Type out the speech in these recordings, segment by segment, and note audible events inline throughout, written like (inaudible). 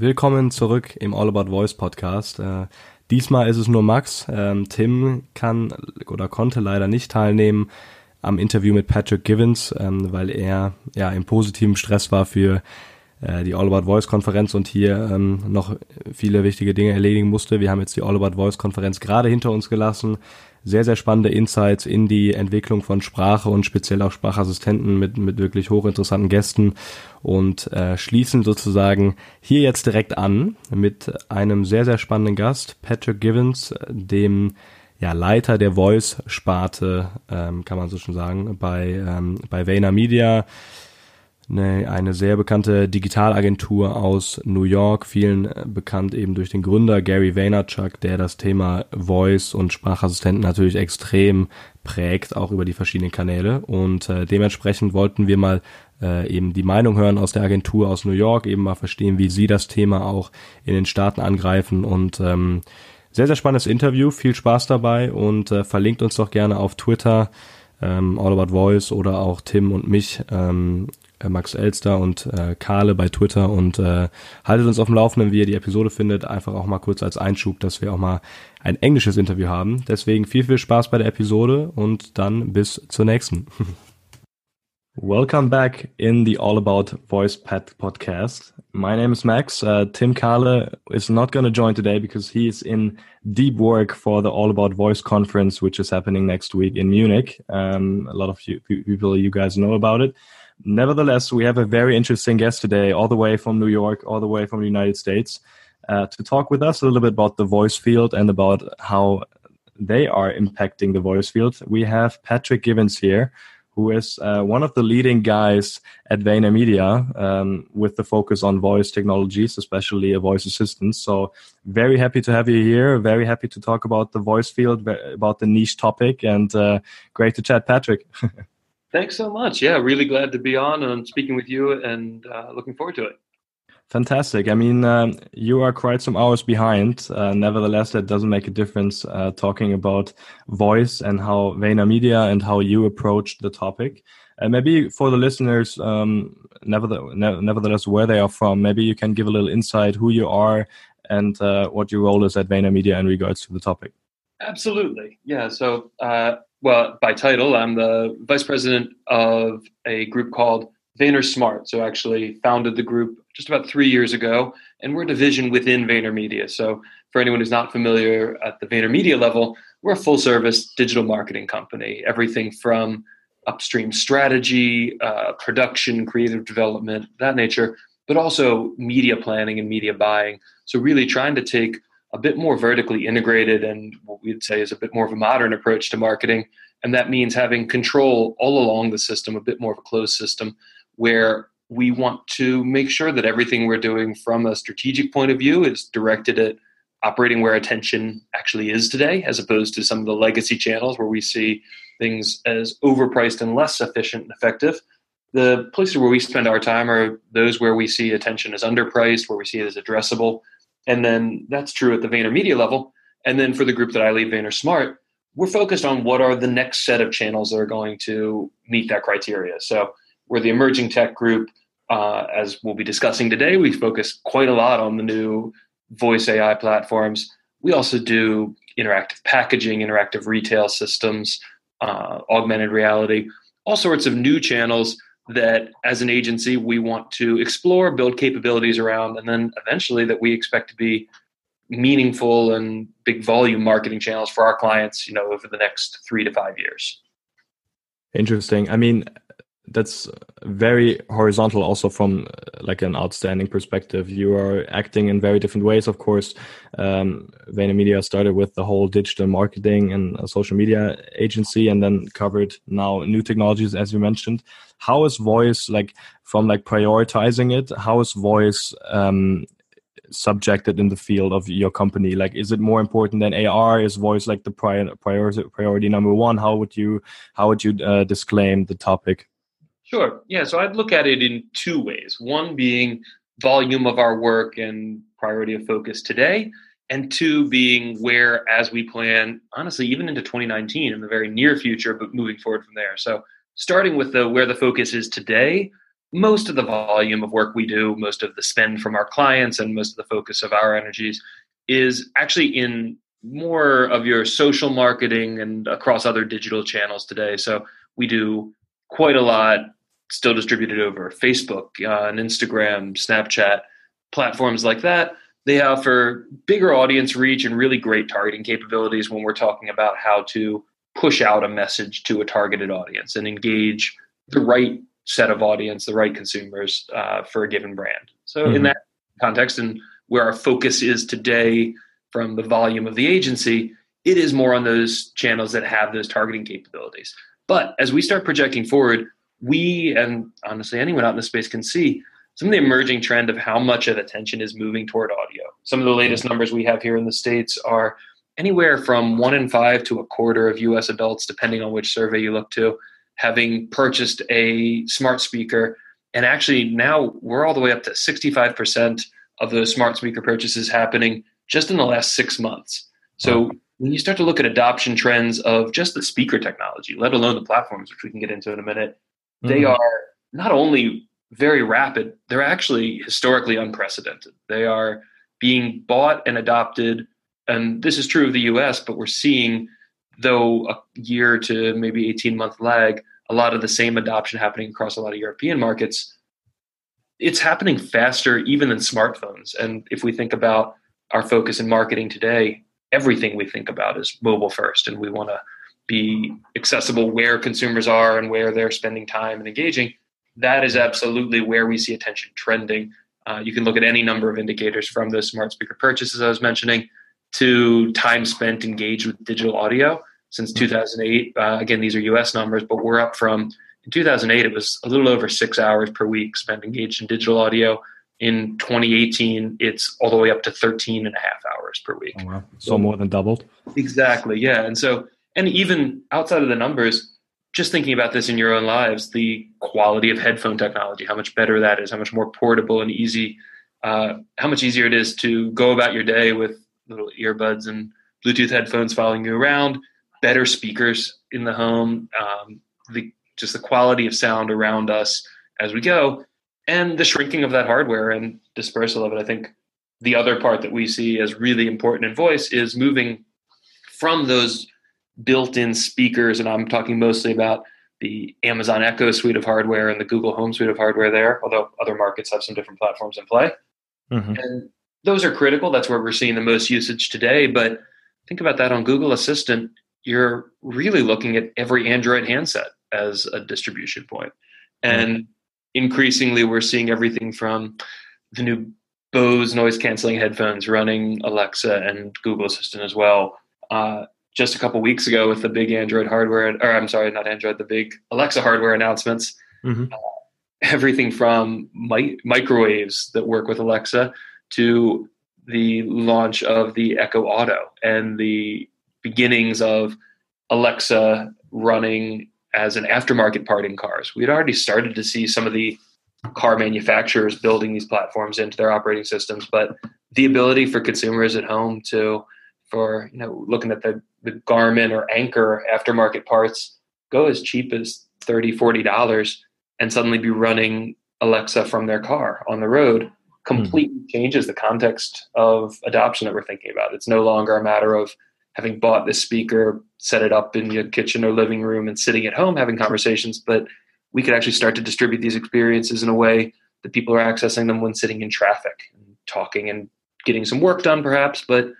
Willkommen zurück im All About Voice Podcast. Äh, diesmal ist es nur Max. Ähm, Tim kann oder konnte leider nicht teilnehmen am Interview mit Patrick Givens, ähm, weil er ja im positiven Stress war für äh, die All About Voice Konferenz und hier ähm, noch viele wichtige Dinge erledigen musste. Wir haben jetzt die All About Voice Konferenz gerade hinter uns gelassen sehr, sehr spannende Insights in die Entwicklung von Sprache und speziell auch Sprachassistenten mit, mit wirklich hochinteressanten Gästen und äh, schließen sozusagen hier jetzt direkt an mit einem sehr, sehr spannenden Gast, Patrick Givens, dem ja, Leiter der Voice-Sparte, ähm, kann man so schon sagen, bei, ähm, bei Vayner Media eine, eine sehr bekannte Digitalagentur aus New York, vielen äh, bekannt eben durch den Gründer Gary Vaynerchuk, der das Thema Voice und Sprachassistenten natürlich extrem prägt, auch über die verschiedenen Kanäle. Und äh, dementsprechend wollten wir mal äh, eben die Meinung hören aus der Agentur aus New York, eben mal verstehen, wie sie das Thema auch in den Staaten angreifen und ähm, sehr, sehr spannendes Interview, viel Spaß dabei und äh, verlinkt uns doch gerne auf Twitter, ähm, All About Voice oder auch Tim und mich ähm, äh, Max Elster und äh, Karle bei Twitter und äh, haltet uns auf dem Laufenden, wie ihr die Episode findet. Einfach auch mal kurz als Einschub, dass wir auch mal ein englisches Interview haben. Deswegen viel, viel Spaß bei der Episode und dann bis zur nächsten. (laughs) Welcome back in the All About Voice Pet podcast. My name is Max. Uh, Tim Kahle is not going to join today because he is in deep work for the All About Voice conference, which is happening next week in Munich. Um, a lot of you, people, you guys know about it. Nevertheless, we have a very interesting guest today, all the way from New York, all the way from the United States, uh, to talk with us a little bit about the voice field and about how they are impacting the voice field. We have Patrick Givens here, who is uh, one of the leading guys at Vayner Media um, with the focus on voice technologies, especially a voice assistant. So, very happy to have you here. Very happy to talk about the voice field, about the niche topic, and uh, great to chat, Patrick. (laughs) Thanks so much. Yeah, really glad to be on and speaking with you and uh, looking forward to it. Fantastic. I mean, um, you are quite some hours behind. Uh, nevertheless, that doesn't make a difference uh, talking about voice and how Vayner Media and how you approach the topic. And maybe for the listeners, um, nevertheless, nevertheless, where they are from, maybe you can give a little insight who you are and uh, what your role is at Vayner Media in regards to the topic. Absolutely. Yeah. So uh, well, by title, I'm the vice president of a group called Vayner Smart. So, actually, founded the group just about three years ago, and we're a division within Vayner Media. So, for anyone who's not familiar at the Vayner Media level, we're a full service digital marketing company. Everything from upstream strategy, uh, production, creative development, that nature, but also media planning and media buying. So, really trying to take a bit more vertically integrated and what we'd say is a bit more of a modern approach to marketing. And that means having control all along the system, a bit more of a closed system, where we want to make sure that everything we're doing from a strategic point of view is directed at operating where attention actually is today, as opposed to some of the legacy channels where we see things as overpriced and less efficient and effective. The places where we spend our time are those where we see attention as underpriced, where we see it as addressable, and then that's true at the Vayner Media level. And then for the group that I lead, Vayner Smart, we're focused on what are the next set of channels that are going to meet that criteria. So we're the emerging tech group. Uh, as we'll be discussing today, we focus quite a lot on the new voice AI platforms. We also do interactive packaging, interactive retail systems, uh, augmented reality, all sorts of new channels that as an agency we want to explore, build capabilities around, and then eventually that we expect to be meaningful and big volume marketing channels for our clients, you know, over the next three to five years. Interesting. I mean, that's very horizontal also from uh, like an outstanding perspective. You are acting in very different ways of course. Um Media started with the whole digital marketing and social media agency and then covered now new technologies as you mentioned. How is voice like from like prioritizing it how is voice um subjected in the field of your company? Like is it more important than ar is voice like the prior, priority priority number one? How would you how would you uh, disclaim the topic Sure. Yeah. So I'd look at it in two ways. One being volume of our work and priority of focus today, and two being where, as we plan, honestly, even into 2019 in the very near future, but moving forward from there. So starting with the where the focus is today, most of the volume of work we do, most of the spend from our clients, and most of the focus of our energies is actually in more of your social marketing and across other digital channels today. So we do quite a lot still distributed over Facebook uh, and Instagram, Snapchat, platforms like that. They offer bigger audience reach and really great targeting capabilities when we're talking about how to push out a message to a targeted audience and engage the right set of audience, the right consumers uh, for a given brand. So, mm-hmm. in that context, and where our focus is today from the volume of the agency, it is more on those channels that have those targeting capabilities. But as we start projecting forward, we and honestly anyone out in the space can see some of the emerging trend of how much of attention is moving toward audio. Some of the latest numbers we have here in the States are anywhere from one in five to a quarter of US adults, depending on which survey you look to, having purchased a smart speaker. And actually, now we're all the way up to 65% of those smart speaker purchases happening just in the last six months. So when you start to look at adoption trends of just the speaker technology, let alone the platforms, which we can get into in a minute, mm-hmm. they are not only very rapid, they're actually historically unprecedented. They are being bought and adopted. And this is true of the US, but we're seeing, though a year to maybe 18 month lag, a lot of the same adoption happening across a lot of European markets. It's happening faster even than smartphones. And if we think about our focus in marketing today, everything we think about is mobile first, and we want to be accessible where consumers are and where they're spending time and engaging. That is absolutely where we see attention trending. Uh, you can look at any number of indicators from those smart speaker purchases I was mentioning to time spent engaged with digital audio since mm-hmm. 2008. Uh, again, these are US numbers, but we're up from in 2008, it was a little over six hours per week spent engaged in digital audio in 2018 it's all the way up to 13 and a half hours per week oh, wow. so, so more than doubled exactly yeah and so and even outside of the numbers just thinking about this in your own lives the quality of headphone technology how much better that is how much more portable and easy uh, how much easier it is to go about your day with little earbuds and bluetooth headphones following you around better speakers in the home um, the just the quality of sound around us as we go and the shrinking of that hardware and dispersal of it. I think the other part that we see as really important in voice is moving from those built-in speakers, and I'm talking mostly about the Amazon Echo suite of hardware and the Google Home suite of hardware there, although other markets have some different platforms in play. Mm-hmm. And those are critical. That's where we're seeing the most usage today. But think about that on Google Assistant, you're really looking at every Android handset as a distribution point. And increasingly we're seeing everything from the new Bose noise canceling headphones running Alexa and Google Assistant as well. Uh, just a couple weeks ago with the big Android hardware, or I'm sorry, not Android, the big Alexa hardware announcements. Mm-hmm. Uh, everything from mi- microwaves that work with Alexa to the launch of the Echo Auto and the beginnings of Alexa running as an aftermarket part in cars. We had already started to see some of the car manufacturers building these platforms into their operating systems, but the ability for consumers at home to, for you know, looking at the, the Garmin or Anker aftermarket parts, go as cheap as 30 40 dollars and suddenly be running Alexa from their car on the road completely mm. changes the context of adoption that we're thinking about. It's no longer a matter of having bought this speaker, set it up in your kitchen or living room and sitting at home having conversations, but we could actually start to distribute these experiences in a way that people are accessing them when sitting in traffic and talking and getting some work done perhaps, but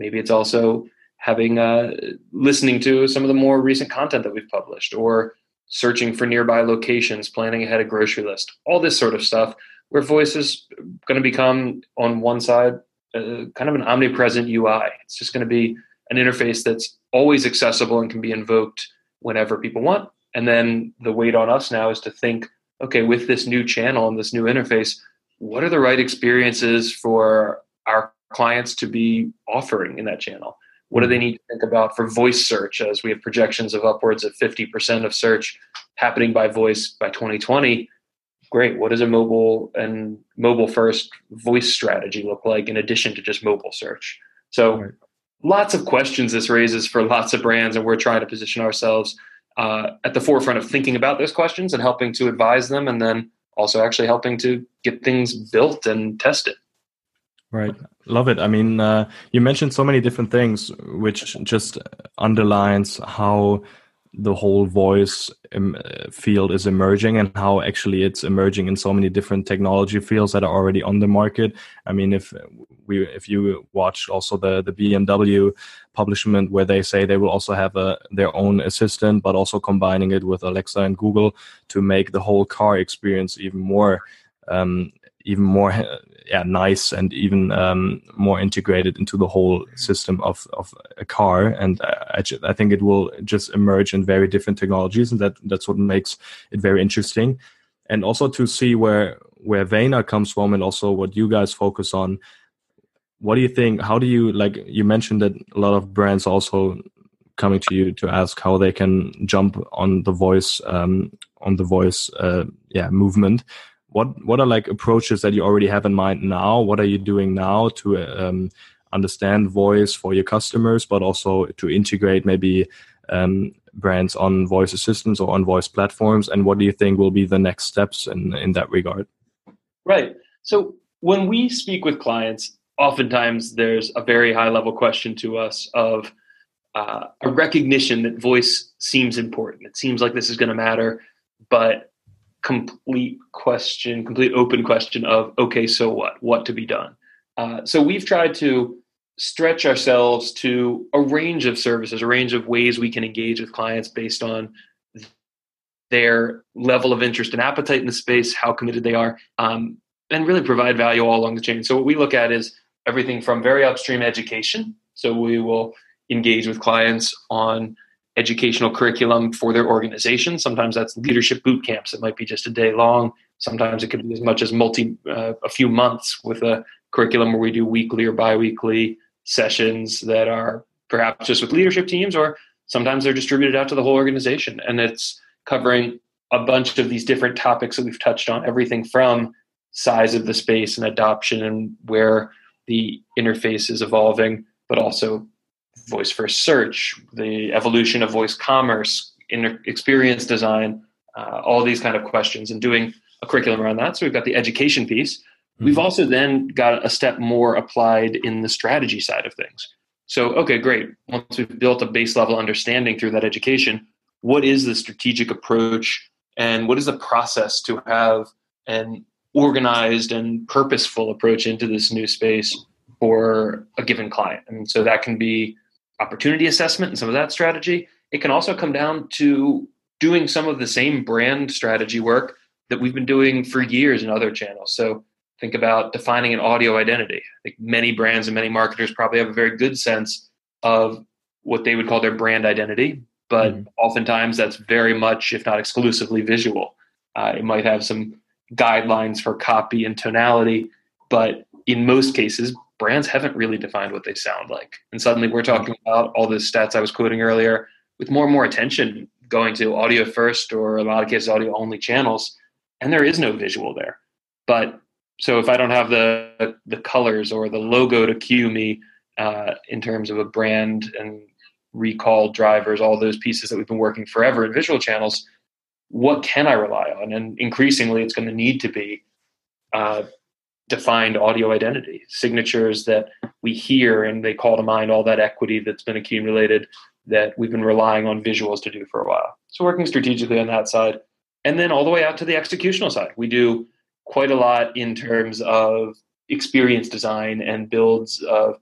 maybe it's also having uh, listening to some of the more recent content that we've published or searching for nearby locations, planning ahead a grocery list, all this sort of stuff where voice is going to become on one side uh, kind of an omnipresent UI. It's just going to be an interface that's always accessible and can be invoked whenever people want. And then the weight on us now is to think, okay, with this new channel and this new interface, what are the right experiences for our clients to be offering in that channel? What do they need to think about for voice search as we have projections of upwards of 50% of search happening by voice by 2020? Great. What does a mobile and mobile first voice strategy look like in addition to just mobile search? So right lots of questions this raises for lots of brands, and we're trying to position ourselves uh, at the forefront of thinking about those questions and helping to advise them, and then also actually helping to get things built and tested. Right. Love it. I mean, uh, you mentioned so many different things, which just underlines how the whole voice um, field is emerging and how actually it's emerging in so many different technology fields that are already on the market. I mean, if we if you watch also the the BMW publishment where they say they will also have a their own assistant, but also combining it with Alexa and Google to make the whole car experience even more um, even more yeah nice and even um, more integrated into the whole system of of a car. And I, I think it will just emerge in very different technologies and that that's what makes it very interesting. And also to see where where Vayner comes from and also what you guys focus on what do you think how do you like you mentioned that a lot of brands also coming to you to ask how they can jump on the voice um, on the voice uh, yeah movement what what are like approaches that you already have in mind now? What are you doing now to um, understand voice for your customers but also to integrate maybe um, brands on voice assistants or on voice platforms? And what do you think will be the next steps in in that regard? Right. So when we speak with clients oftentimes there's a very high level question to us of uh, a recognition that voice seems important. It seems like this is going to matter but complete question, complete open question of okay, so what? What to be done? Uh, so we've tried to stretch ourselves to a range of services, a range of ways we can engage with clients based on their level of interest and appetite in the space, how committed they are, um, and really provide value all along the chain. So what we look at is everything from very upstream education. So we will engage with clients on educational curriculum for their organization. Sometimes that's leadership boot camps. It might be just a day long. Sometimes it could be as much as multi uh, a few months with a curriculum where we do weekly or biweekly sessions that are perhaps just with leadership teams, or sometimes they're distributed out to the whole organization, and it's covering a bunch of these different topics that we've touched on. Everything from size of the space and adoption and where the interface is evolving, but also voice first search, the evolution of voice commerce, in experience design, uh, all these kind of questions, and doing a curriculum around that. So we've got the education piece. Mm-hmm. We've also then got a step more applied in the strategy side of things. So, okay, great. Once we've built a base level understanding through that education, what is the strategic approach and what is the process to have an organized and purposeful approach into this new space for a given client? And so that can be opportunity assessment and some of that strategy. It can also come down to doing some of the same brand strategy work that we've been doing for years in other channels. So think about defining an audio identity. I think many brands and many marketers probably have a very good sense of what they would call their brand identity, but mm-hmm. oftentimes that's very much, if not exclusively, visual. Uh, it might have some guidelines for copy and tonality, but in most cases, brands haven't really defined what they sound like. And suddenly we're talking about all the stats I was quoting earlier with more and more attention going to audio first or a lot of cases audio only channels and there is no visual there. But so if I don't have the the colors or the logo to cue me uh, in terms of a brand and recall drivers, all those pieces that we've been working forever in visual channels, what can I rely on? And increasingly, it's going to need to be uh, defined audio identity, signatures that we hear and they call to mind all that equity that's been accumulated that we've been relying on visuals to do for a while. So working strategically on that side. And then all the way out to the executional side. We do quite a lot in terms of experience design and builds of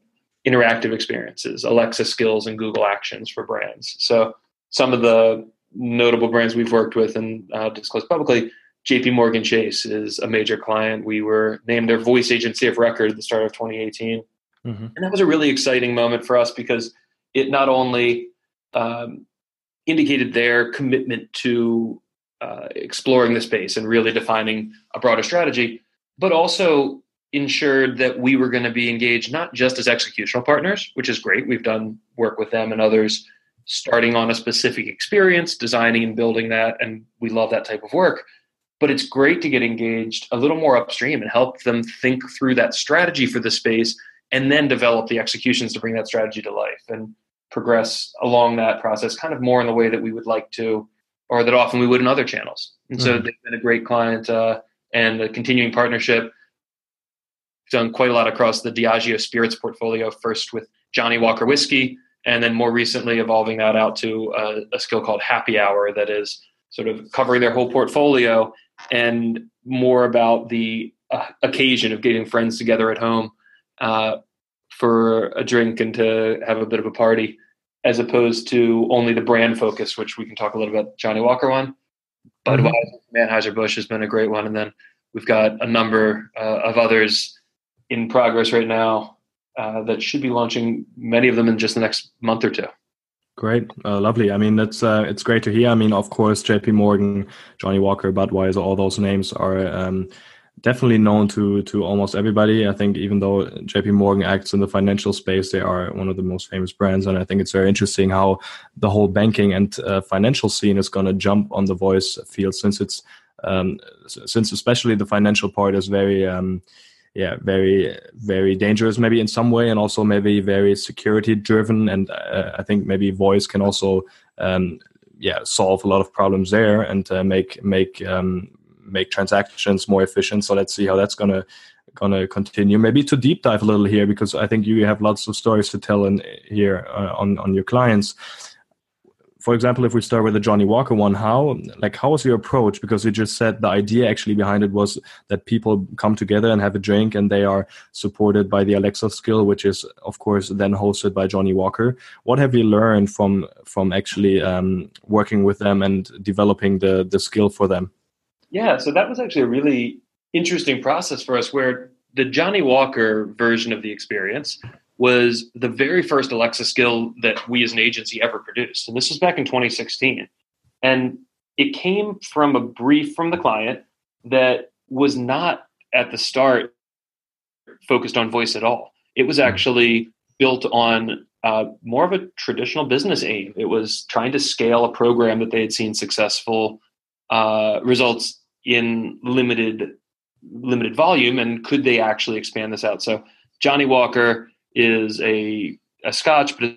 interactive experiences, Alexa skills and Google Actions for brands. So some of the notable brands we've worked with and uh, disclosed publicly JP Morgan Chase is a major client. We were named their voice agency of record at the start of 2018. Mm-hmm. And that was a really exciting moment for us because it not only um, indicated their commitment to uh, exploring the space and really defining a broader strategy, but also ensured that we were going to be engaged not just as executional partners, which is great. We've done work with them and others starting on a specific experience, designing and building that, and we love that type of work but it's great to get engaged a little more upstream and help them think through that strategy for the space and then develop the executions to bring that strategy to life and progress along that process kind of more in the way that we would like to or that often we would in other channels and so mm-hmm. they've been a great client uh, and the continuing partnership. Done quite a lot across the Diageo spirits portfolio, first with johnnie Walker whiskey, and then more recently evolving that out to a, a skill called Happy Hour that is sort of covering their whole portfolio and more about the uh, occasion of getting friends together at home uh, for a drink and to have a bit of a party, as opposed to only the brand focus, which we can talk a little bit. Johnnie Walker one, Budweiser, mm-hmm. Anheuser Busch has been a great one, and then we've got a number uh, of others in progress right now uh, that should be launching many of them in just the next month or two. Great, uh, lovely. I mean, that's uh, it's great to hear. I mean, of course, J.P. Morgan, Johnnie Walker, Budweiser, all those names are um, definitely known to to almost everybody. I think even though J.P. Morgan acts in the financial space, they are one of the most famous brands, and I think it's very interesting how the whole banking and uh, financial scene is going to jump on the voice field since it's um, since especially the financial part is very um, yeah very very dangerous maybe in some way and also maybe very security driven. And uh, i think maybe voice can also um, yeah solve a lot of problems there and uh, make make um, make transactions more efficient. So let's see how that's gonna gonna continue. Maybe to deep dive a little here because i think you have lots of stories to tell in here uh, on on your clients for example, if we start with the Johnnie Walker one, how like how was your approach? Because you just said the idea actually behind it was that people come together and have a drink, and they are supported by the Alexa skill, which is of course then hosted by Johnnie Walker. What have you learned from from actually um, working with them and developing the the skill for them? Yeah, so that was actually a really interesting process for us, where the Johnnie Walker version of the experience was the very first Alexa skill that we as an agency ever produced. And this was back in 2016. And it came from a brief from the client that was not at the start focused on voice at all. It was hmm. actually built on uh, more of a traditional business aim. It was trying to scale a program that they had seen successful uh, results in limited limited volume, and could they actually expand this out? So Johnnie Walker is a, a scotch, but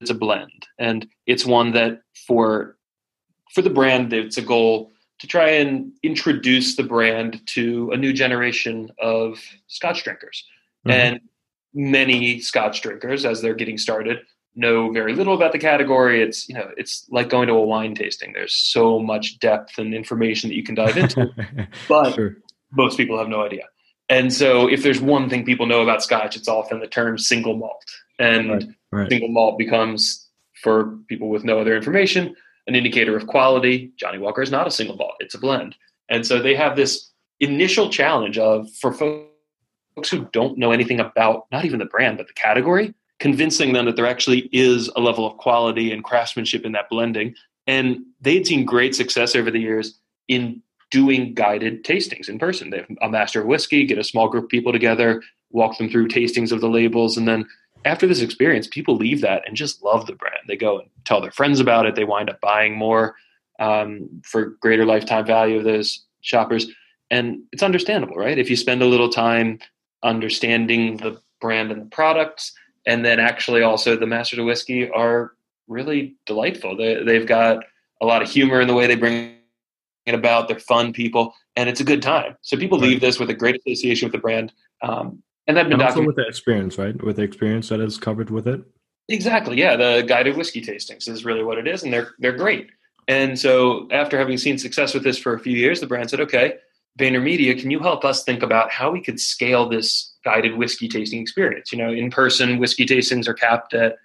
it's a blend. And it's one that for for the brand, it's a goal to try and introduce the brand to a new generation of scotch drinkers. Mm-hmm. And many scotch drinkers, as they're getting started, know very little about the category. It's you know, it's like going to a wine tasting. There's so much depth and information that you can dive into. (laughs) but sure. most people have no idea. And so, if there's one thing people know about Scotch, it's often the term single malt. And right, right. single malt becomes, for people with no other information, an indicator of quality. Johnnie Walker is not a single malt, it's a blend. And so, they have this initial challenge of, for folks who don't know anything about not even the brand, but the category, convincing them that there actually is a level of quality and craftsmanship in that blending. And they had seen great success over the years in doing guided tastings in person. They have a master of whiskey, get a small group of people together, walk them through tastings of the labels, and then after this experience, people leave that and just love the brand. They go and tell their friends about it. They wind up buying more um, for greater lifetime value of those shoppers, and it's understandable, right? If you spend a little time understanding the brand and the products, and then actually also the masters of whiskey are really delightful. They, they've got a lot of humor in the way they bring about. They're fun people, and it's a good time. So people right. leave this with a great association with the brand, um, and that been and also with the experience, right? With the experience that is covered with it. Exactly. Yeah, the guided whiskey tastings is really what it is, and they're they're great. And so after having seen success with this for a few years, the brand said, "Okay, VaynerMedia, can you help us think about how we could scale this guided whiskey tasting experience? You know, in person whiskey tastings are capped at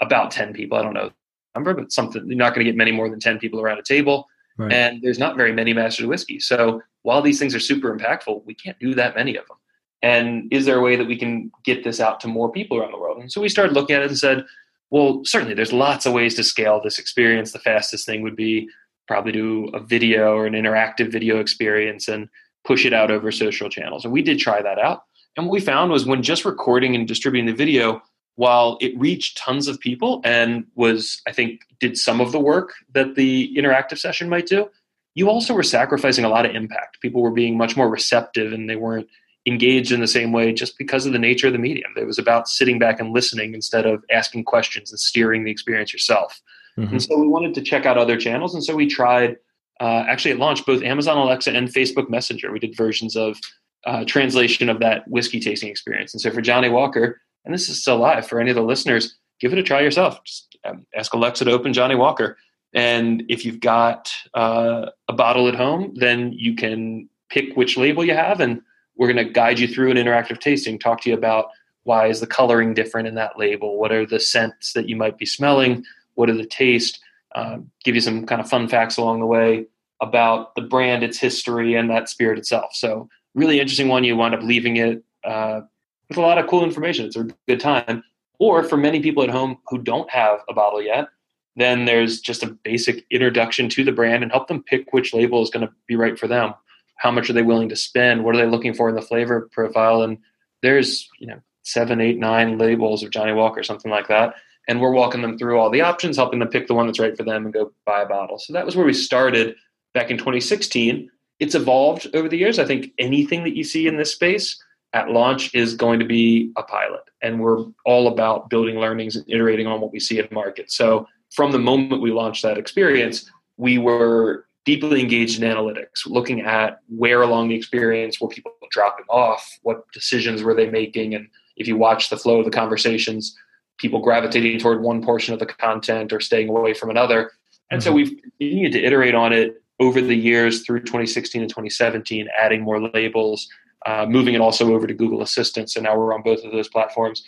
about ten people. I don't know number, but something you're not going to get many more than ten people around a table. Right. And there's not very many masters of whiskey. So while these things are super impactful, we can't do that many of them. And is there a way that we can get this out to more people around the world? And so we started looking at it and said, well, certainly there's lots of ways to scale this experience. The fastest thing would be probably do a video or an interactive video experience and push it out over social channels. And we did try that out. And what we found was when just recording and distributing the video, while it reached tons of people and was, I think, did some of the work that the interactive session might do, you also were sacrificing a lot of impact. People were being much more receptive and they weren't engaged in the same way just because of the nature of the medium. It was about sitting back and listening instead of asking questions and steering the experience yourself. Mm-hmm. And so we wanted to check out other channels. And so we tried uh, actually at launch both Amazon Alexa and Facebook Messenger. We did versions of uh, translation of that whiskey tasting experience. And so for Johnnie Walker, and this is still live for any of the listeners, give it a try yourself. Just um, ask Alexa to open Johnnie Walker. And if you've got uh, a bottle at home, then you can pick which label you have, and we're going to guide you through an interactive tasting, talk to you about why is the coloring different in that label, what are the scents that you might be smelling, what are the taste, um, give you some kind of fun facts along the way about the brand, its history, and that spirit itself. So really interesting one. You wind up leaving it uh, with a lot of cool information. It's a good time. Or for many people at home who don't have a bottle yet, then there's just a basic introduction to the brand and help them pick which label is going to be right for them. How much are they willing to spend? What are they looking for in the flavor profile? And there's, you know, seven, eight, nine labels of Johnnie Walker, something like that. And we're walking them through all the options, helping them pick the one that's right for them and go buy a bottle. So that was where we started back in 2016. It's evolved over the years. I think anything that you see in this space at launch is going to be a pilot. And we're all about building learnings and iterating on what we see in market. So from the moment we launched that experience, we were deeply engaged in analytics, looking at where along the experience were people dropping off, what decisions were they making, and if you watch the flow of the conversations, people gravitating toward one portion of the content or staying away from another. And mm-hmm. so we've continued to iterate on it over the years through 2016 and 2017, adding more labels, uh, moving it also over to Google Assistant. So now we're on both of those platforms.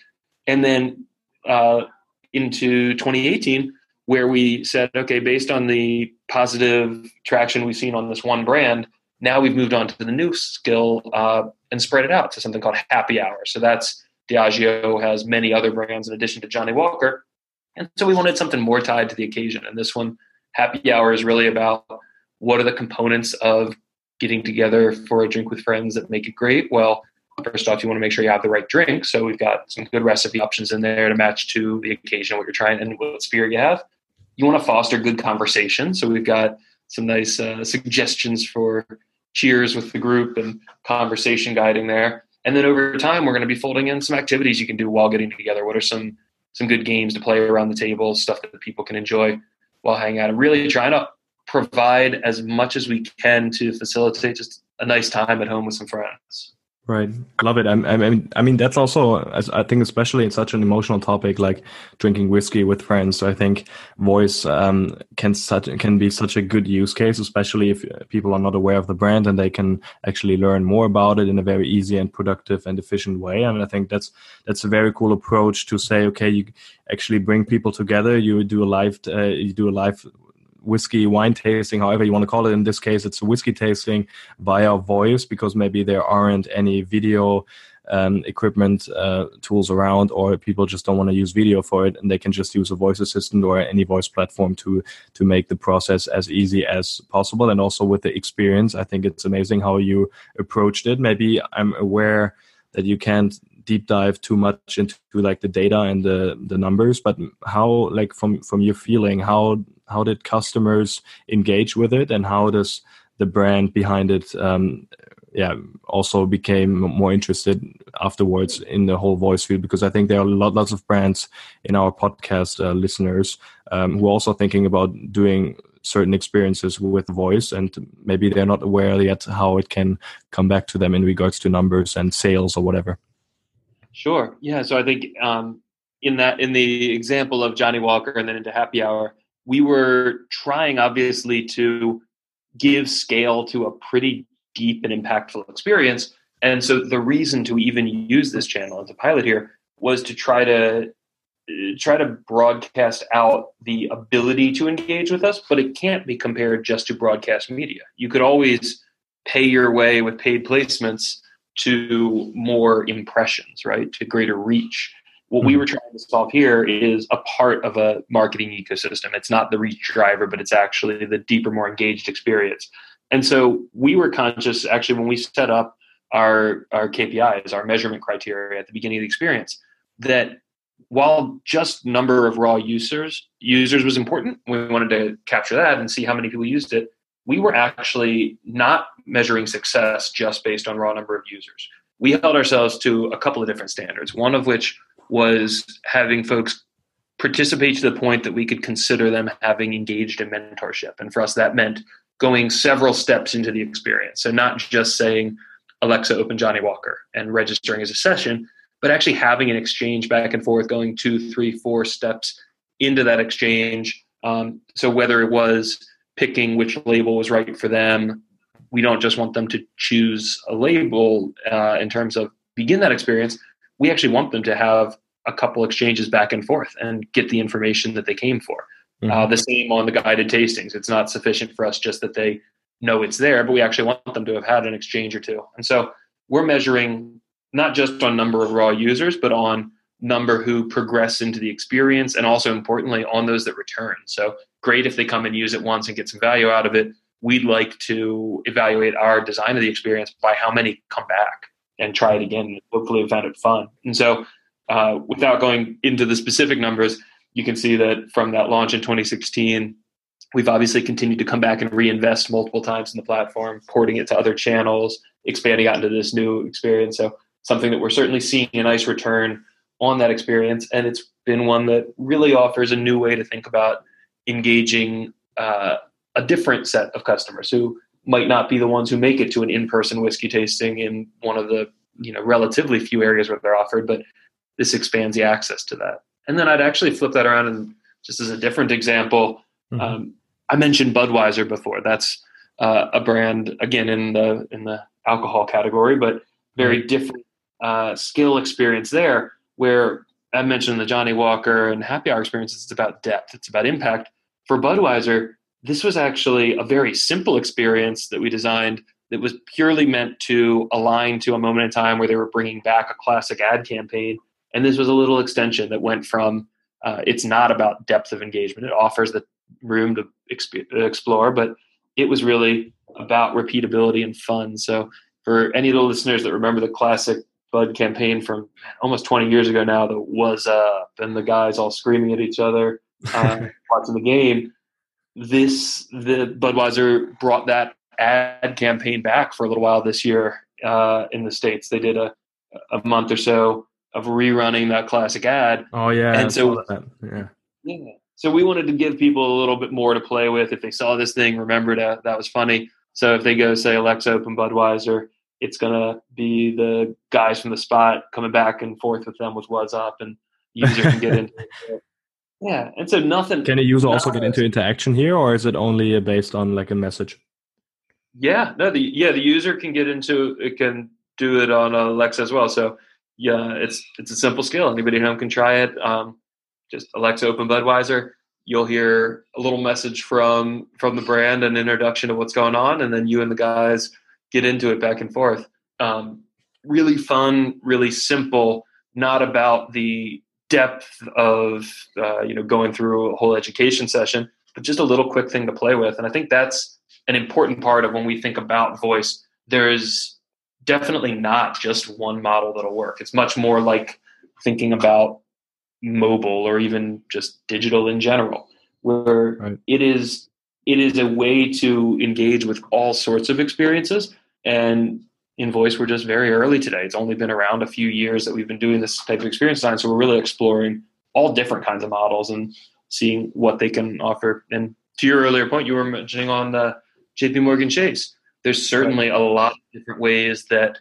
And then uh, into 2018, where we said, okay, based on the positive traction we've seen on this one brand, now we've moved on to the new skill uh, and spread it out to something called happy hour. So that's Diageo has many other brands in addition to Johnnie Walker. And so we wanted something more tied to the occasion. And this one, happy hour, is really about what are the components of getting together for a drink with friends that make it great. Well, first off, you want to make sure you have the right drink. So we've got some good recipe options in there to match to the occasion, what you're trying, and what spirit you have you want to foster good conversation. So we've got some nice uh, suggestions for cheers with the group and conversation guiding there. And then over time, we're going to be folding in some activities you can do while getting together. What are some some good games to play around the table, stuff that people can enjoy while hanging out, and really trying to provide as much as we can to facilitate just a nice time at home with some friends. Right, love it. I, I mean, I mean that's also, I think, especially in such an emotional topic like drinking whiskey with friends. So I think voice um, can such can be such a good use case, especially if people are not aware of the brand and they can actually learn more about it in a very easy and productive and efficient way. And I think that's that's a very cool approach to say, okay, you actually bring people together. You do a live, uh, you do a live whiskey wine tasting, however you want to call it. In this case, it's a whiskey tasting via voice because maybe there aren't any video um, equipment uh, tools around, or people just don't want to use video for it, and they can just use a voice assistant or any voice platform to to make the process as easy as possible. And also with the experience, I think it's amazing how you approached it. Maybe I'm aware that you can't deep dive too much into like the data and the the numbers, but how like from from your feeling, how how did customers engage with it and how does the brand behind it um, yeah also became more interested afterwards in the whole voice field? Because i think there are lot, lots of brands in our podcast uh, listeners um, who are also thinking about doing certain experiences with voice and maybe they're not aware yet how it can come back to them in regards to numbers and sales or whatever. Sure. Yeah. So i think um, in that in the example of johnnie walker and then into happy hour we were trying obviously to give scale to a pretty deep and impactful experience. And so the reason to even use this channel as a pilot here was to try to try to broadcast out the ability to engage with us, but it can't be compared just to broadcast media. You could always pay your way with paid placements to more impressions, right? To greater reach. What we mm-hmm. were trying to solve here is a part of a marketing ecosystem. It's not the reach driver, but it's actually the deeper, more engaged experience. And so we were conscious actually when we set up our our KPIs, our measurement criteria at the beginning of the experience, that while just number of raw users users was important, we wanted to capture that and see how many people used it. We were actually not measuring success just based on raw number of users. We held ourselves to a couple of different standards. One of which was having folks participate to the point that we could consider them having engaged in mentorship. And for us, that meant going several steps into the experience. So not just saying Alexa open Johnnie Walker and registering as a session, but actually having an exchange back and forth, going two, three, four steps into that exchange. Um, so whether it was picking which label was right for them, we don't just want them to choose a label uh, in terms of begin that experience. We actually want them to have a couple exchanges back and forth and get the information that they came for. Mm-hmm. Uh, the same on the guided tastings. It's not sufficient for us just that they know it's there, but we actually want them to have had an exchange or two. And so we're measuring not just on number of raw users, but on number who progress into the experience and also importantly on those that return. So great if they come and use it once and get some value out of it. We'd like to evaluate our design of the experience by how many come back and try it again. Hopefully, have found it fun. And so, uh, without going into the specific numbers, you can see that from that launch in 2016, we've obviously continued to come back and reinvest multiple times in the platform, porting it to other channels, expanding out into this new experience. So something that we're certainly seeing a nice return on that experience, and it's been one that really offers a new way to think about engaging uh, a different set of customers who might not be the ones who make it to an in-person whiskey tasting in one of the you know relatively few areas where they're offered, but this expands the access to that. And then I'd actually flip that around and just as a different example, mm-hmm. um, I mentioned Budweiser before. That's uh, a brand again in the in the alcohol category, but very mm-hmm. different uh, skill experience there. Where I mentioned the johnnie Walker and Happy Hour experience. It's about depth. It's about impact. For Budweiser, this was actually a very simple experience that we designed that was purely meant to align to a moment in time where they were bringing back a classic ad campaign and this was a little extension that went from uh, it's not about depth of engagement. It offers the room to exp- explore, but it was really about repeatability and fun. So for any of the listeners that remember the classic Bud campaign from almost 20 years ago now, that was up and the guys all screaming at each other uh, (laughs) watching the game. This the Budweiser brought that ad campaign back for a little while this year uh, in the states. They did a a month or so of rerunning that classic ad. Oh yeah, and so yeah. yeah. So we wanted to give people a little bit more to play with. If they saw this thing, remember that that was funny. So if they go say Alexa open Budweiser, it's gonna be the guys from the spot coming back and forth with them with what's up, and user can get (laughs) into. It. Yeah, and so nothing. Can a user also get into interaction here, or is it only based on like a message? Yeah, no, the yeah the user can get into it can do it on Alexa as well. So yeah, it's it's a simple skill. Anybody at home can try it. Um, just Alexa open Budweiser. You'll hear a little message from from the brand, an introduction of what's going on, and then you and the guys get into it back and forth. Um, really fun, really simple. Not about the depth of uh, you know going through a whole education session, but just a little quick thing to play with. And I think that's an important part of when we think about voice. There's definitely not just one model that'll work. It's much more like thinking about mobile or even just digital in general, where right. it is it is a way to engage with all sorts of experiences. And in voice, we're just very early today. It's only been around a few years that we've been doing this type of experience design. So we're really exploring all different kinds of models and seeing what they can offer. And to your earlier point, you were mentioning on the JP Morgan Chase there's certainly a lot of different ways that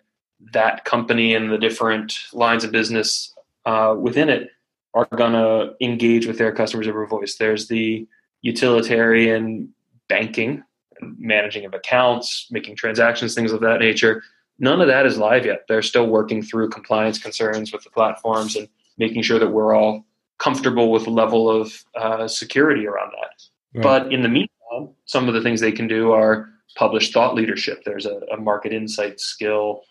that company and the different lines of business uh, within it are going to engage with their customers over voice. There's the utilitarian banking, managing of accounts, making transactions, things of that nature. None of that is live yet. They're still working through compliance concerns with the platforms and making sure that we're all comfortable with the level of uh, security around that. Right. But in the meantime, some of the things they can do are published thought leadership. There's a, a market insight skill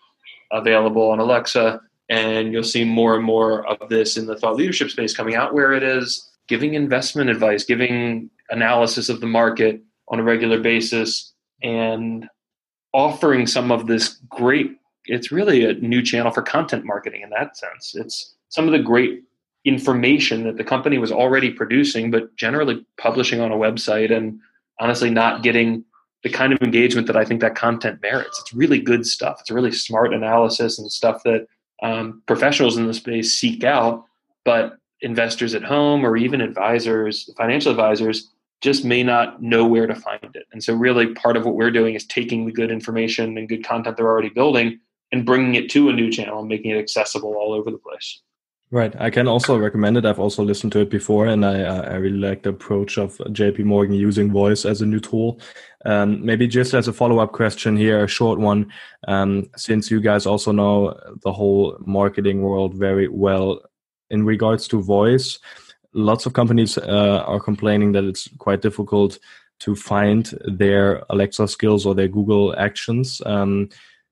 available on Alexa, and you'll see more and more of this in the thought leadership space coming out, where it is giving investment advice, giving analysis of the market on a regular basis, and offering some of this great. It's really a new channel for content marketing in that sense. It's some of the great information that the company was already producing, but generally publishing on a website and honestly not getting the kind of engagement that I think that content merits. It's really good stuff. It's really smart analysis and stuff that um, professionals in the space seek out, but investors at home or even advisors, financial advisors, just may not know where to find it. And so, really, part of what we're doing is taking the good information and good content they're already building and bringing it to a new channel and making it accessible all over the place. Right. I can also recommend it. I've also listened to it before, and I I really like the approach of JP Morgan using voice as a new tool. Um, maybe just as a follow up question here, a short one. Um, since you guys also know the whole marketing world very well in regards to voice, lots of companies uh, are complaining that it's quite difficult to find their Alexa skills or their Google actions. Um,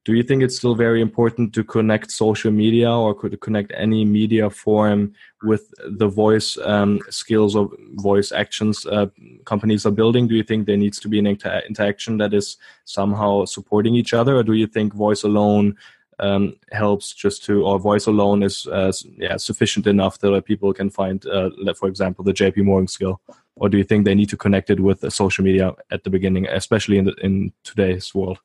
do you think it's still very important to connect social media or could connect any media form with the voice um, skills or voice actions uh, companies are building do you think there needs to be an inter interaction that is somehow supporting each other or do you think voice alone um, helps just to or voice alone is uh, yeah sufficient enough that people can find uh, for example the jp morgan skill or do you think they need to connect it with social media at the beginning especially in the, in today's world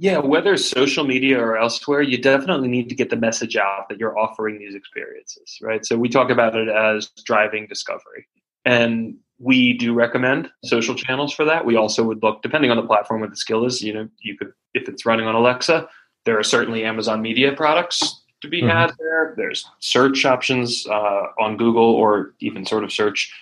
yeah, whether social media or elsewhere, you definitely need to get the message out that you're offering these experiences, right? So we talk about it as driving discovery. And we do recommend social channels for that. We also would look, depending on the platform where the skill is, you know, you could, if it's running on Alexa, there are certainly Amazon media products to be mm-hmm. had there. There's search options uh, on Google or even sort of search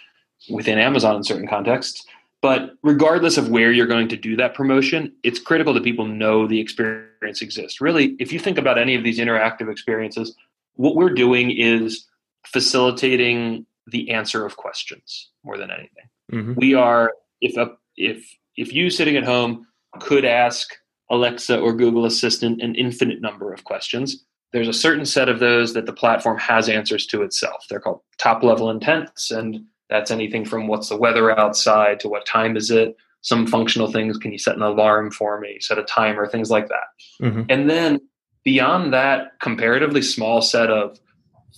within Amazon in certain contexts. But regardless of where you're going to do that promotion, it's critical that people know the experience exists. Really, if you think about any of these interactive experiences, what we're doing is facilitating the answer of questions more than anything. Mm-hmm. We are if a if if you sitting at home could ask Alexa or Google Assistant an infinite number of questions, there's a certain set of those that the platform has answers to itself. They're called top level intents and that's anything from what's the weather outside to what time is it. Some functional things can you set an alarm for me, set a timer, things like that. Mm-hmm. And then beyond that comparatively small set of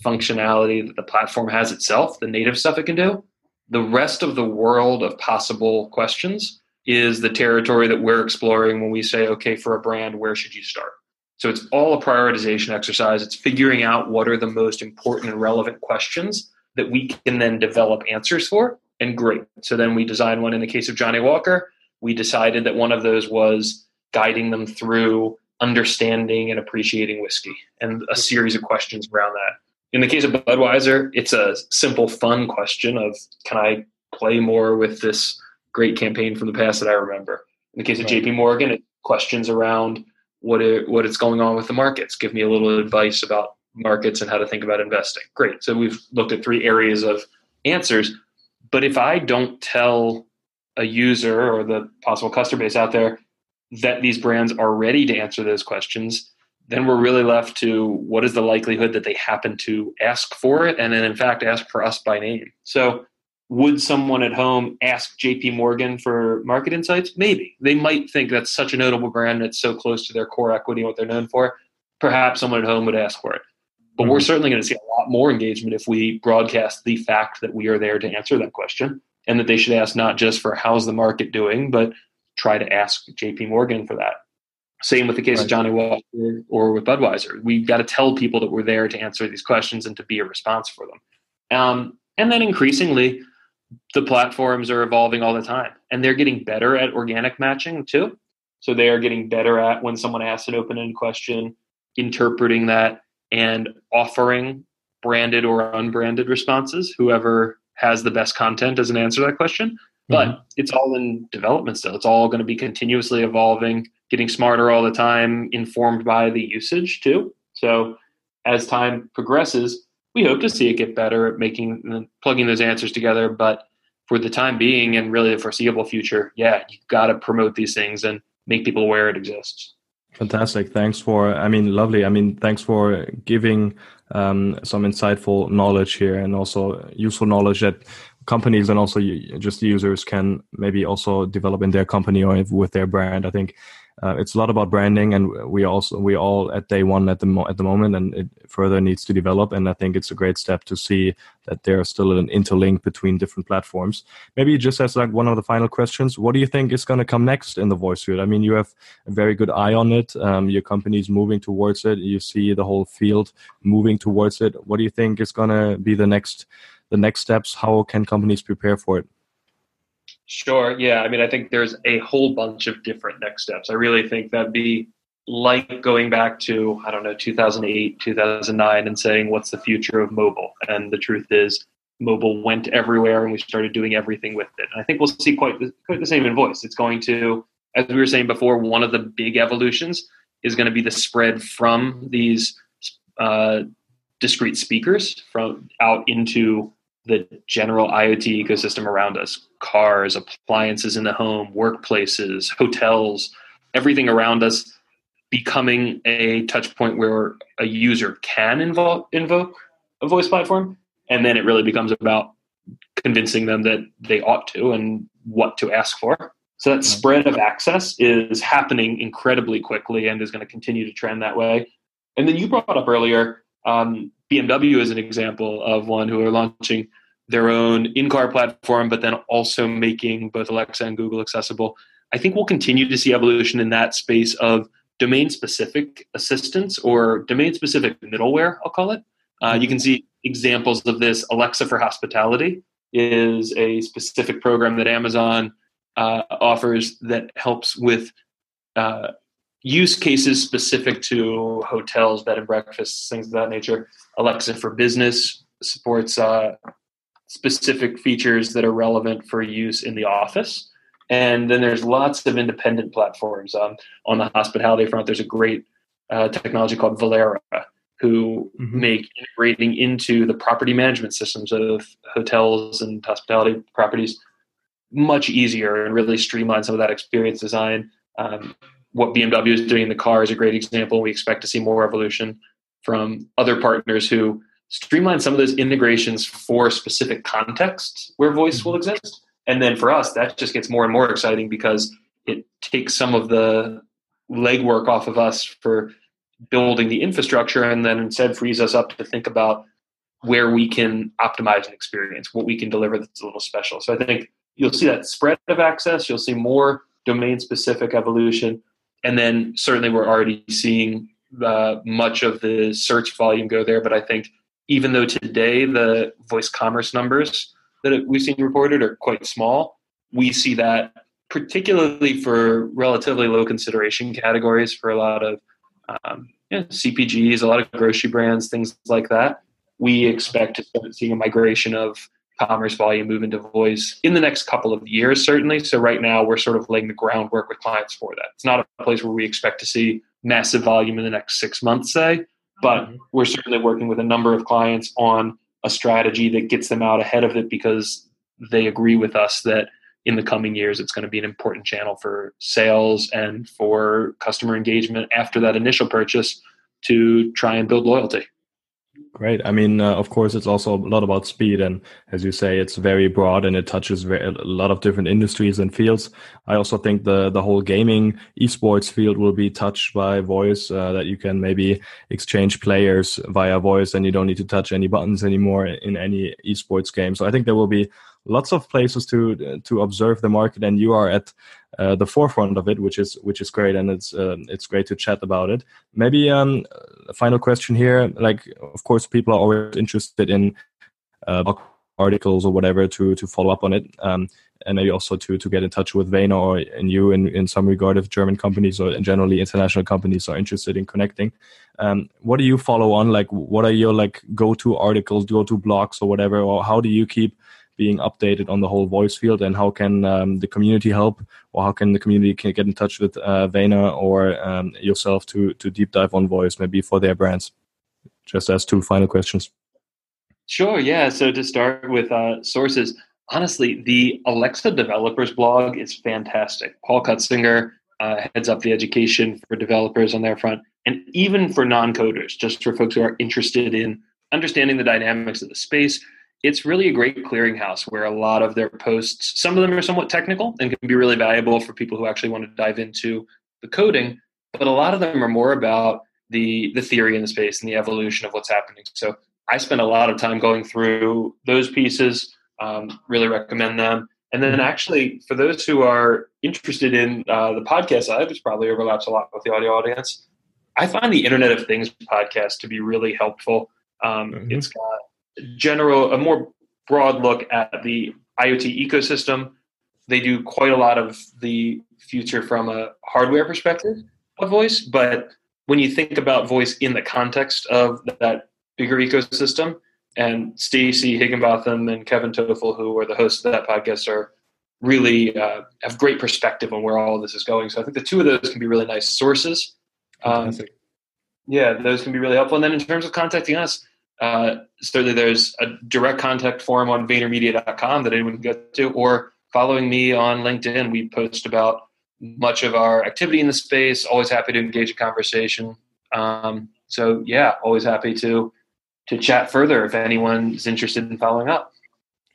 functionality that the platform has itself, the native stuff it can do, the rest of the world of possible questions is the territory that we're exploring when we say, okay, for a brand, where should you start? So it's all a prioritization exercise. It's figuring out what are the most important and relevant questions that we can then develop answers for. And great. So then we designed one in the case of Johnnie Walker. We decided that one of those was guiding them through understanding and appreciating whiskey and a series of questions around that. In the case of Budweiser, it's a simple, fun question of can I play more with this great campaign from the past that I remember? In the case of right. JP Morgan, it questions around what it, what it's going on with the markets. Give me a little advice about markets and how to think about investing. Great. So we've looked at three areas of answers. But if I don't tell a user or the possible customer base out there that these brands are ready to answer those questions, then we're really left to what is the likelihood that they happen to ask for it and then in fact ask for us by name. So would someone at home ask JP Morgan for market insights? Maybe. They might think that's such a notable brand that's so close to their core equity and what they're known for. Perhaps someone at home would ask for it. But mm-hmm. we're certainly going to see a lot more engagement if we broadcast the fact that we are there to answer that question and that they should ask not just for how's the market doing, but try to ask JP Morgan for that. Same with the case right. of Johnnie Walker or with Budweiser. We've got to tell people that we're there to answer these questions and to be a response for them. Um, and then increasingly, the platforms are evolving all the time and they're getting better at organic matching too. So they are getting better at when someone asks an open ended question, interpreting that and offering branded or unbranded responses, whoever has the best content as an answer to that question. But mm-hmm. it's all in development still. It's all going to be continuously evolving, getting smarter all the time, informed by the usage too. So as time progresses, we hope to see it get better at making and plugging those answers together. But for the time being and really the foreseeable future, yeah, you got to promote these things and make people aware it exists. Fantastic. Thanks for, I mean, lovely. I mean, thanks for giving um, some insightful knowledge here and also useful knowledge that companies and also just users can maybe also develop in their company or with their brand. I think uh, it's a lot about branding, and we also we all at day one at the mo- at the moment, and it further needs to develop. And I think it's a great step to see that there's still an interlink between different platforms. Maybe just as like one of the final questions, what do you think is going to come next in the voice field? I mean, you have a very good eye on it. Um, your company is moving towards it. You see the whole field moving towards it. What do you think is going to be the next the next steps? How can companies prepare for it? Sure. Yeah. I mean, I think there's a whole bunch of different next steps. I really think that'd be like going back to, I don't know, 2008, 2009 and saying, what's the future of mobile? And the truth is, mobile went everywhere and we started doing everything with it. And I think we'll see quite the, quite the same in voice. It's going to, as we were saying before, one of the big evolutions is going to be the spread from these uh, discrete speakers from out into the general IoT ecosystem around us cars, appliances in the home, workplaces, hotels, everything around us becoming a touch point where a user can invo- invoke a voice platform. And then it really becomes about convincing them that they ought to and what to ask for. So that spread of access is happening incredibly quickly and is going to continue to trend that way. And then you brought up earlier um, BMW is an example of one who are launching their own in-car platform, but then also making both Alexa and Google accessible. I think we'll continue to see evolution in that space of domain-specific assistance or domain-specific middleware. I'll call it. Uh, you can see examples of this. Alexa for Hospitality is a specific program that Amazon uh, offers that helps with uh, use cases specific to hotels, bed and breakfasts, things of that nature. Alexa for Business supports uh, specific features that are relevant for use in the office. And then there's lots of independent platforms. Um, on the hospitality front, there's a great uh, technology called Volara, who mm-hmm. make integrating into the property management systems of hotels and hospitality properties much easier and really streamline some of that experience design. Um, what BMW is doing in the car is a great example. We expect to see more evolution from other partners who streamline some of those integrations for specific contexts where voice will mm-hmm. exist. And then for us, that just gets more and more exciting because it takes some of the legwork off of us for building the infrastructure and then instead frees us up to think about where we can optimize an experience, what we can deliver that's a little special. So I think you'll see that spread of access, you'll see more domain specific evolution, and then certainly we're already seeing uh, much of the search volume go there. But I think even though today the voice commerce numbers that we've seen reported are quite small, we see that particularly for relatively low consideration categories for a lot of um, you know, CPGs, a lot of grocery brands, things like that. We expect to start seeing a migration of commerce volume move into voice in the next couple of years, certainly. So right now we're sort of laying the groundwork with clients for that. It's not a place where we expect to see massive volume in the next six months, say, but mm-hmm. we're certainly working with a number of clients on a strategy that gets them out ahead of it because they agree with us that in the coming years it's going to be an important channel for sales and for customer engagement after that initial purchase to try and build loyalty. Great. I mean, uh, of course, it's also a lot about speed, and as you say, it's very broad and it touches very, a lot of different industries and fields. I also think the the whole gaming esports field will be touched by voice. Uh, that you can maybe exchange players via voice, and you don't need to touch any buttons anymore in any esports game. So I think there will be lots of places to to observe the market, and you are at uh, the forefront of it, which is which is great, and it's uh, it's great to chat about it. Maybe um, a final question here. Like, of course, people are always interested in uh, articles or whatever to to follow up on it, um, and maybe also to to get in touch with Vayner or in you in in some regard if German companies or generally international companies are interested in connecting. Um, what do you follow on? Like, what are your like go to articles, go to blogs or whatever, or how do you keep being updated on the whole voice field and how can um, the community help or how can the community can get in touch with uh, Vayner or um, yourself to to deep dive on voice maybe for their brands? Just as two final questions. Sure yeah. So to start with uh, sources honestly the alexa developers blog is fantastic. Paul cutsinger uh, heads up the education for developers on their front and even for non-coders just for folks who are interested in understanding the dynamics of the space it's really a great clearinghouse where a lot of their posts, some of them are somewhat technical and can be really valuable for people who actually want to dive into the coding, but a lot of them are more about the the theory in the space and the evolution of what's happening. So I spend a lot of time going through those pieces. Um, really recommend them. And then actually, for those who are interested in uh, the podcast side, which probably overlaps a lot with the audio audience, I find the Internet of Things podcast to be really helpful. Um, mm-hmm. It's got general, a more broad look at the IoT ecosystem they do quite a lot of the future from a hardware perspective of voice. But when you think about voice in the context of that bigger ecosystem, and Stacy Higginbotham and Kevin Tofel, who are the hosts of that podcast, are really uh, have great perspective on where all this is going. So I think the two of those can be really nice sources. Um, yeah, those can be really helpful. And then in terms of contacting us, uh, certainly there's a direct contact form on VaynerMedia.com that anyone can go to, or following me on LinkedIn. We post about much of our activity in the space. Always happy to engage a conversation. Um, so yeah, always happy to to chat further if anyone's interested in following up.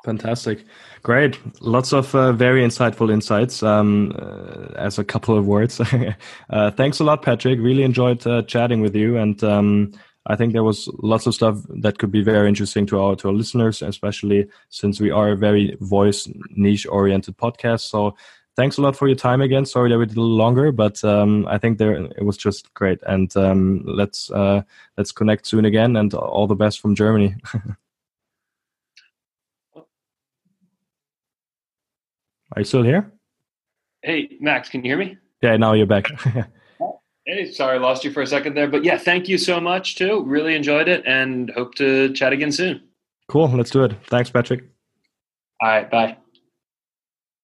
Fantastic. Great. Lots of uh, very insightful insights um, uh, as a couple of words. (laughs) uh, thanks a lot, Patrick. Really enjoyed uh, chatting with you. And um, I think there was lots of stuff that could be very interesting to our, to our listeners, especially since we are a very voice niche oriented podcast. So thanks a lot for your time again. Sorry that we did a little longer, but um, I think there it was just great. And um, let's uh, let's connect soon again. And all the best from Germany. (laughs) Are you still here? Hey, Max, can you hear me? Yeah, now you're back. (laughs) hey, sorry, I lost you for a second there. But yeah, thank you so much, too. Really enjoyed it and hope to chat again soon. Cool. Let's do it. Thanks, Patrick. All right. Bye.